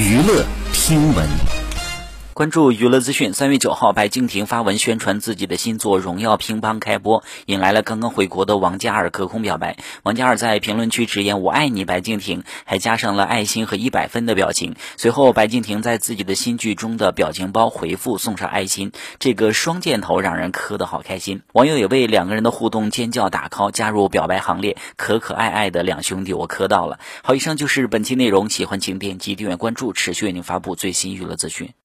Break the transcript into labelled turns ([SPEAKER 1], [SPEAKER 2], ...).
[SPEAKER 1] 娱乐听闻。
[SPEAKER 2] 关注娱乐资讯。三月九号，白敬亭发文宣传自己的新作《荣耀乒乓》开播，引来了刚刚回国的王嘉尔隔空表白。王嘉尔在评论区直言“我爱你，白敬亭”，还加上了爱心和一百分的表情。随后，白敬亭在自己的新剧中的表情包回复送上爱心，这个双箭头让人磕得好开心。网友也为两个人的互动尖叫打 call，加入表白行列，可可爱爱的两兄弟，我磕到了。好，以上就是本期内容，喜欢请点击订阅关注，持续为您发布最新娱乐资讯。